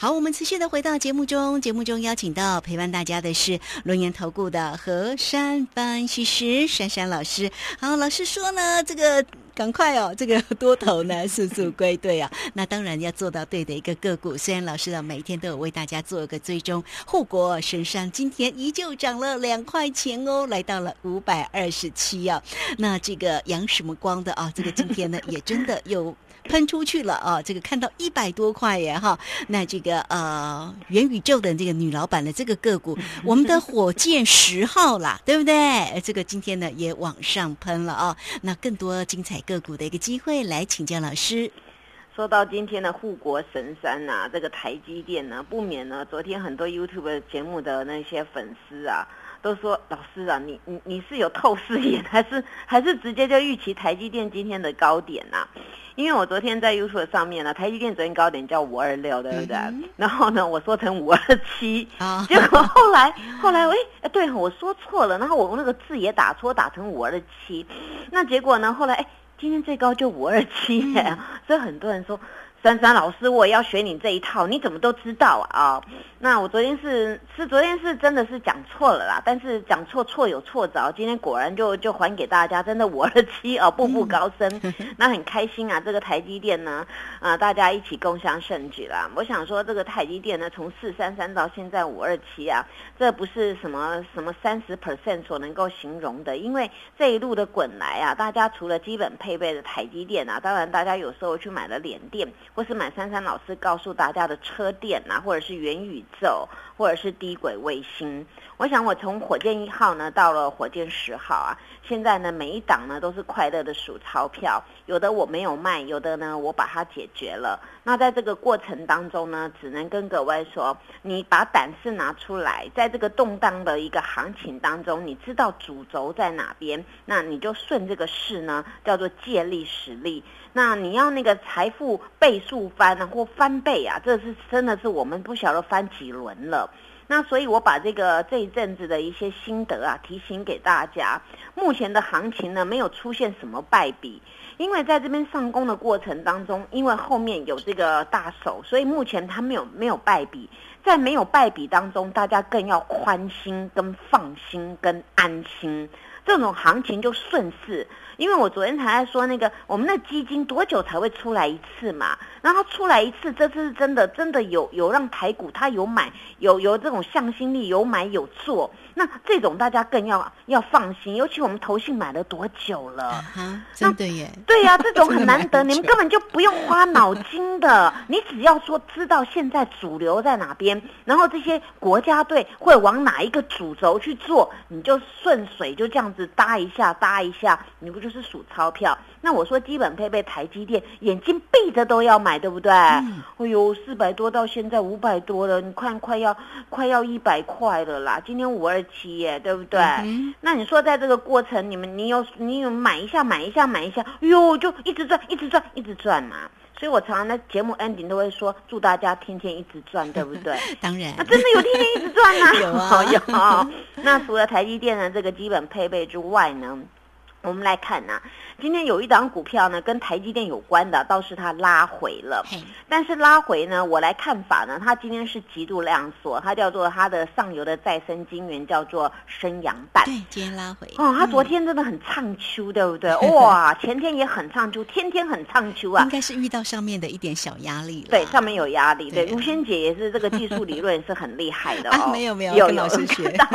好，我们持续的回到节目中，节目中邀请到陪伴大家的是龙岩投顾的何山分析师珊珊老师。好，老师说呢，这个。赶快哦，这个多头呢速速归队啊！那当然要做到对的一个个股。虽然老师呢每一天都有为大家做一个追踪，护国神山今天依旧涨了两块钱哦，来到了五百二十七啊。那这个阳什么光的啊？这个今天呢也真的有。喷出去了啊！这个看到一百多块耶哈，那这个呃元宇宙的这个女老板的这个个股，我们的火箭十号啦，对不对？这个今天呢也往上喷了啊！那更多精彩个股的一个机会，来请教老师。说到今天的护国神山呐，这个台积电呢，不免呢，昨天很多 YouTube 节目的那些粉丝啊。都说老师啊，你你你是有透视眼，还是还是直接就预期台积电今天的高点呐？因为我昨天在 YouTube 上面呢，台积电昨天高点叫五二六，对不对？然后呢，我说成五二七，结果后来后来，哎，对我说错了，然后我那个字也打错，打成五二七，那结果呢，后来哎，今天最高就五二七，所以很多人说。珊珊老师，我也要学你这一套，你怎么都知道啊？那我昨天是是昨天是真的是讲错了啦，但是讲错错有错着，今天果然就就还给大家，真的五二七啊，步步高升，那很开心啊。这个台积电呢，啊，大家一起共襄盛举啦。我想说，这个台积电呢，从四三三到现在五二七啊，这不是什么什么三十 percent 所能够形容的，因为这一路的滚来啊，大家除了基本配备的台积电啊，当然大家有时候去买了联电。或是买珊珊老师告诉大家的车店啊，或者是元宇宙，或者是低轨卫星。我想我从火箭一号呢到了火箭十号啊，现在呢每一档呢都是快乐的数钞票，有的我没有卖，有的呢我把它解决了。那在这个过程当中呢，只能跟各位说，你把胆识拿出来，在这个动荡的一个行情当中，你知道主轴在哪边，那你就顺这个势呢，叫做借力使力。那你要那个财富倍数翻啊，或翻倍啊，这是真的是我们不晓得翻几轮了。那所以我把这个这一阵子的一些心得啊，提醒给大家。目前的行情呢，没有出现什么败笔，因为在这边上攻的过程当中，因为后面有这个大手，所以目前它没有没有败笔。在没有败笔当中，大家更要宽心、跟放心、跟安心，这种行情就顺势。因为我昨天才在说那个，我们的基金多久才会出来一次嘛？然后出来一次，这次是真的，真的有有让台股它有买，有有这种向心力，有买有做。那这种大家更要要放心，尤其我们投信买了多久了？真的耶！对呀，这种很难得，你们根本就不用花脑筋的，你只要说知道现在主流在哪边，然后这些国家队会往哪一个主轴去做，你就顺水就这样子搭一下搭一下，你不就是数钞票？那我说基本配备台积电，眼睛闭着都要买，对不对？哎呦，四百多到现在五百多了，你看快要快要一百块了啦！今天五二。七耶，对不对？那你说在这个过程，你们你有你有买一下买一下买一下，哎呦，就一直赚一直赚一直赚嘛。所以我常常在节目 ending 都会说，祝大家天天一直赚，对不对？当然，那真的有天天一直赚 呐。有啊有。那除了台积电的这个基本配备之外呢，我们来看呐。今天有一档股票呢，跟台积电有关的，倒是它拉回了。但是拉回呢，我来看法呢，它今天是极度量缩，它叫做它的上游的再生晶圆叫做升阳板。对，今天拉回。哦，它昨天真的很唱秋，对不对？哇，前天也很唱秋，天天很唱秋啊。应该是遇到上面的一点小压力了。对，上面有压力。对，吴萱姐也是这个技术理论是很厉害的哦。没有没有，有老师学 到。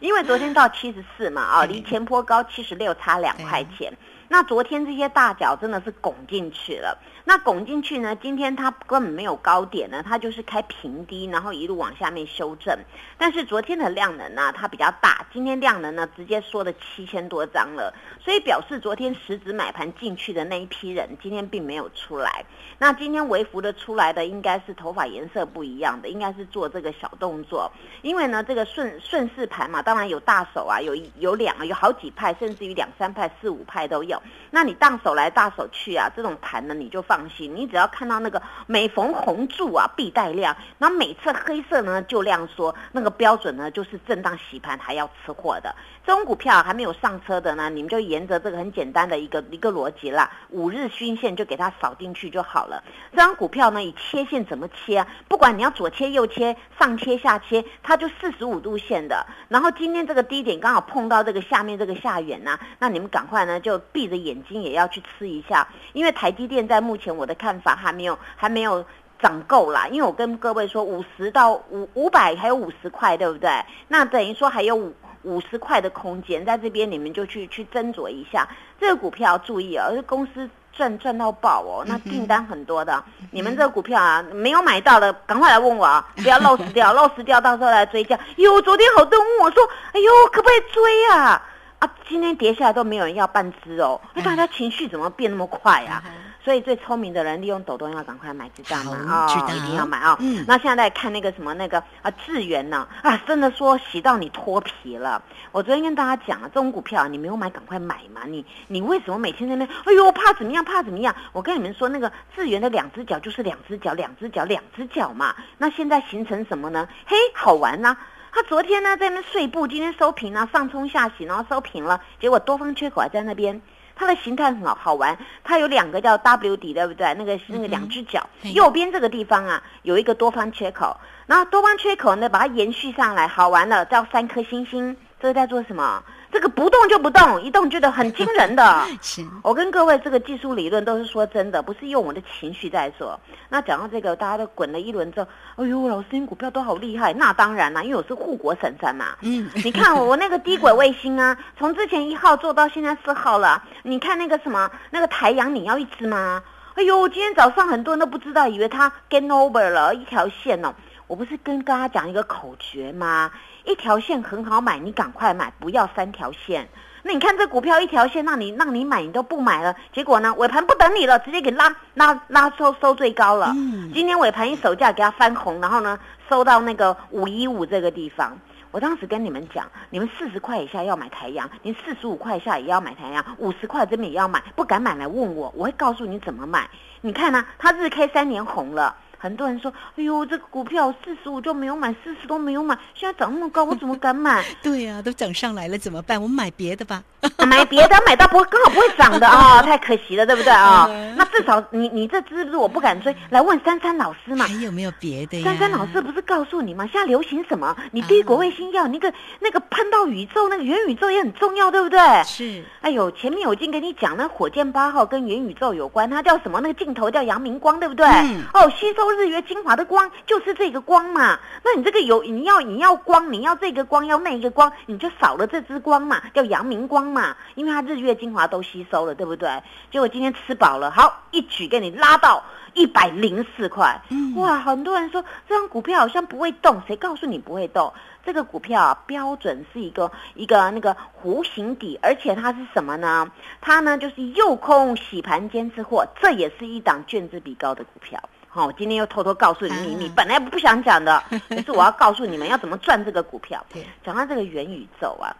因为昨天到七十四嘛，啊，离前坡高七十六差两块钱。那昨天这些大脚真的是拱进去了。那拱进去呢？今天它根本没有高点呢，它就是开平低，然后一路往下面修正。但是昨天的量能呢，它比较大，今天量能呢直接缩了七千多张了，所以表示昨天实质买盘进去的那一批人，今天并没有出来。那今天微幅的出来的应该是头发颜色不一样的，应该是做这个小动作。因为呢，这个顺顺势盘嘛，当然有大手啊，有有两有好几派，甚至于两三派、四五派都有。那你荡手来大手去啊，这种盘呢你就放心，你只要看到那个每逢红柱啊必带量，那每次黑色呢就量缩，那个标准呢就是震荡洗盘还要吃货的。这种股票还没有上车的呢，你们就沿着这个很简单的一个一个逻辑啦，五日均线就给它扫进去就好了。这张股票呢以切线怎么切啊？不管你要左切右切，上切下切，它就四十五度线的。然后今天这个低点刚好碰到这个下面这个下缘呐，那你们赶快呢就闭着眼。睛也要去吃一下，因为台积电在目前我的看法还没有还没有涨够啦。因为我跟各位说，五十到五五百还有五十块，对不对？那等于说还有五五十块的空间，在这边你们就去去斟酌一下。这个股票注意哦，公司赚赚到爆哦，那订单很多的。你们这个股票啊，没有买到的，赶快来问我啊，不要漏失掉，漏失掉到时候来追价。哟，昨天好多人问我说，哎呦，可不可以追啊？啊，今天跌下来都没有人要半只哦，那大家情绪怎么变那么快啊？所以最聪明的人利用抖动要赶快买，知道吗？哦，一定要买啊！嗯，那现在在看那个什么那个啊智源呢？啊，真的说洗到你脱皮了。我昨天跟大家讲了，这种股票你没有买赶快买嘛！你你为什么每天在那边？哎呦，怕怎么样？怕怎么样？我跟你们说，那个智源的两只脚就是两只脚，两只脚，两只脚嘛。那现在形成什么呢？嘿，好玩呐！他昨天呢在那碎步，今天收平了，上冲下洗，然后收平了，结果多方缺口还在那边。它的形态很好好玩，它有两个叫 W 底，对不对？那个那个两只脚，右边这个地方啊有一个多方缺口，然后多方缺口呢把它延续上来，好玩了，叫三颗星星，这是在做什么？这个不动就不动，一动觉得很惊人的。是，我跟各位这个技术理论都是说真的，不是用我的情绪在说。那讲到这个，大家都滚了一轮之后，哎呦，老师，你股票都好厉害。那当然啦，因为我是护国神山嘛。嗯，你看我那个低轨卫星啊，从之前一号做到现在四号了。你看那个什么，那个太阳，你要一只吗？哎呦，今天早上很多人都不知道，以为它 gain over 了一条线哦。我不是跟大家讲一个口诀吗？一条线很好买，你赶快买，不要三条线。那你看这股票一条线，让你让你买，你都不买了。结果呢，尾盘不等你了，直接给拉拉拉收收最高了。今天尾盘一手价给它翻红，然后呢收到那个五一五这个地方。我当时跟你们讲，你们四十块以下要买太阳，你四十五块以下也要买太阳，五十块这边也要买，不敢买来问我，我会告诉你怎么买。你看呢，它日 K 三年红了。很多人说：“哎呦，这个股票四十五就没有买，四十都没有买，现在涨那么高，我怎么敢买？” 对呀，都涨上来了，怎么办？我们买别的吧。买别的，买到不刚好不会涨的啊，太可惜了，对不对啊？那至少你你这支不是我不敢追，来问珊珊老师嘛。还有没有别的？珊珊老师不是告诉你吗？现在流行什么？你低国卫星要那个那个喷到宇宙，那个元宇宙也很重要，对不对？是。哎呦，前面我已经跟你讲，那火箭八号跟元宇宙有关，它叫什么？那个镜头叫阳明光，对不对？哦，吸收。日月精华的光就是这个光嘛，那你这个有你要你要光，你要这个光要那一个光，你就少了这支光嘛，叫阳明光嘛，因为它日月精华都吸收了，对不对？结果今天吃饱了，好一举给你拉到一百零四块，哇！很多人说这张股票好像不会动，谁告诉你不会动？这个股票啊，标准是一个一个那个弧形底，而且它是什么呢？它呢就是右空洗盘坚持货，这也是一档卷子比高的股票。好，我今天又偷偷告诉你秘密，本来不想讲的，可是我要告诉你们要怎么赚这个股票。讲到这个元宇宙啊，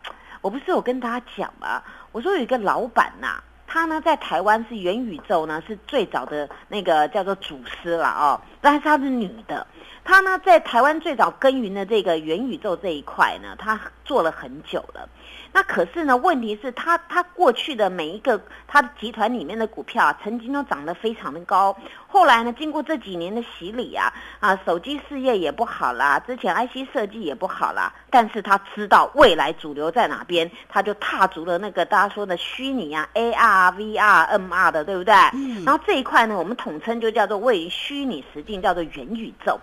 我不是有跟大家讲吗？我说有一个老板呐，他呢在台湾是元宇宙呢是最早的那个叫做祖师了哦，但是她是女的。她呢，在台湾最早耕耘的这个元宇宙这一块呢，她做了很久了。那可是呢，问题是，她她过去的每一个她的集团里面的股票，啊曾经都涨得非常的高。后来呢，经过这几年的洗礼啊，啊，手机事业也不好啦，之前 IC 设计也不好啦。但是她知道未来主流在哪边，她就踏足了那个大家说的虚拟啊，AR、VR、MR 的，对不对？嗯。然后这一块呢，我们统称就叫做位于虚拟实境，叫做元宇宙。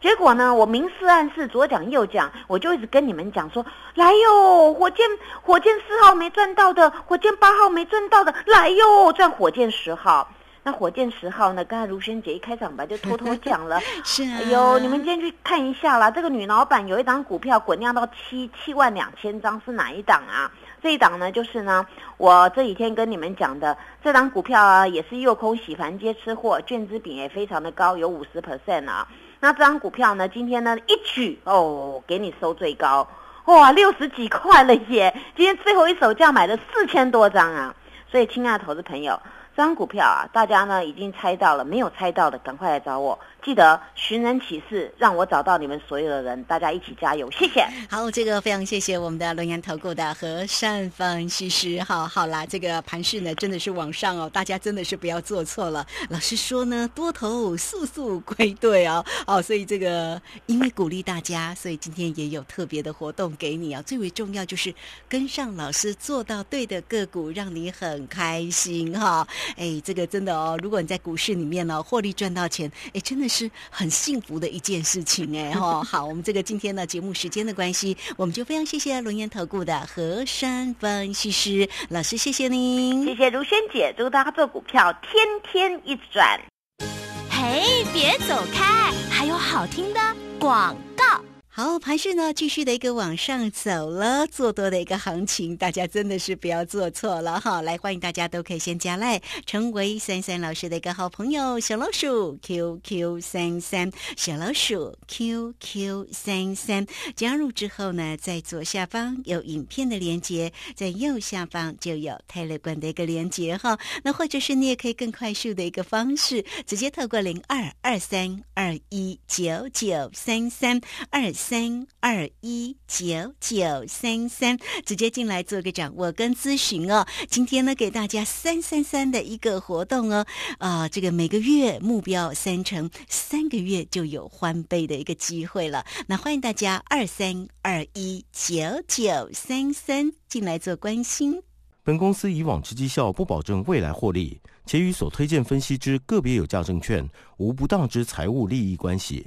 结果呢，我明示暗示，左讲右讲，我就一直跟你们讲说，来哟，火箭火箭四号没赚到的，火箭八号没赚到的，来哟，赚火箭十号。那火箭十号呢？刚才如萱姐一开场白就偷偷讲了，是啊，哎呦，你们今天去看一下啦，这个女老板有一档股票滚量到七七万两千张，是哪一档啊？这一档呢，就是呢，我这几天跟你们讲的这档股票啊，也是又空洗盘接吃货，卷资比也非常的高，有五十 percent 啊。那这张股票呢？今天呢一举哦，给你收最高，哇，六十几块了耶！今天最后一手价买了四千多张啊，所以，亲爱的投资朋友，张股票啊，大家呢已经猜到了，没有猜到的赶快来找我。记得寻人启事，让我找到你们所有的人，大家一起加油，谢谢。好，这个非常谢谢我们的龙岩投顾的和善分析师。好，好啦，这个盘势呢真的是往上哦，大家真的是不要做错了。老师说呢，多头速速归队哦。好，所以这个因为鼓励大家，所以今天也有特别的活动给你啊。最为重要就是跟上老师，做到对的个股，让你很开心哈。哎，这个真的哦，如果你在股市里面呢获利赚到钱，哎，真的。是很幸福的一件事情哎哈 好，我们这个今天的节目时间的关系，我们就非常谢谢龙岩投顾的何山分析师老师，谢谢您，谢谢如萱姐，祝大家做股票天天一转。嘿，别走开，还有好听的广告。好，盘势呢继续的一个往上走了，做多的一个行情，大家真的是不要做错了哈！来，欢迎大家都可以先加赖，成为三三老师的一个好朋友，小老鼠 QQ 三三，小老鼠 QQ 三三，加入之后呢，在左下方有影片的连接，在右下方就有泰勒管的一个连接哈。那或者是你也可以更快速的一个方式，直接透过零二二三二一九九三三二。三二一九九三三，直接进来做个掌握跟咨询哦。今天呢，给大家三三三的一个活动哦。啊，这个每个月目标三成，三个月就有翻倍的一个机会了。那欢迎大家二三二一九九三三进来做关心。本公司以往之绩效不保证未来获利，且与所推荐分析之个别有价证券无不当之财务利益关系。